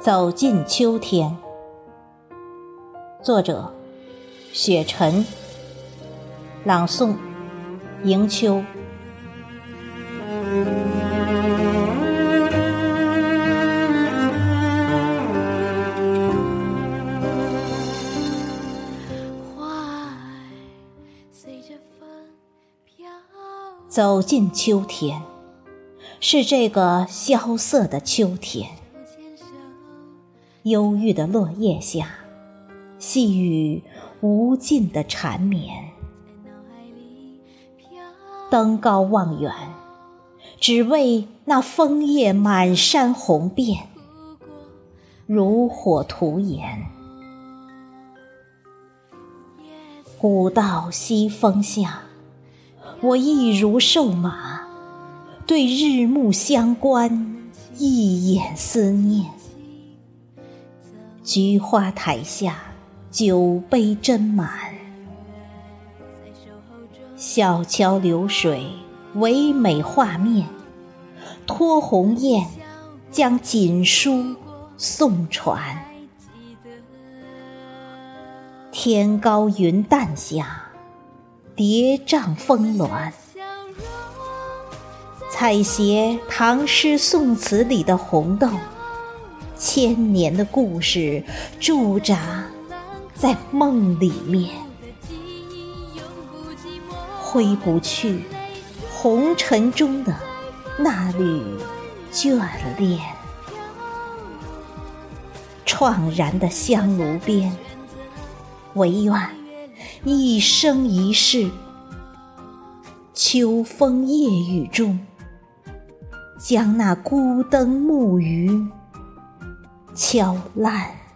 走进秋天，作者：雪晨，朗诵：迎秋。走进秋天，是这个萧瑟的秋天。忧郁的落叶下，细雨无尽的缠绵。登高望远，只为那枫叶满山红遍，如火涂岩。古道西风下，我一如瘦马，对日暮乡关一眼思念。菊花台下，酒杯斟满，小桥流水，唯美画面。托鸿雁将锦书送传，天高云淡下，叠嶂峰峦，采撷唐诗宋词里的红豆。千年的故事驻扎在梦里面，挥不去红尘中的那缕眷恋。怆然的香炉边，唯愿一生一世，秋风夜雨中，将那孤灯暮鱼。敲烂。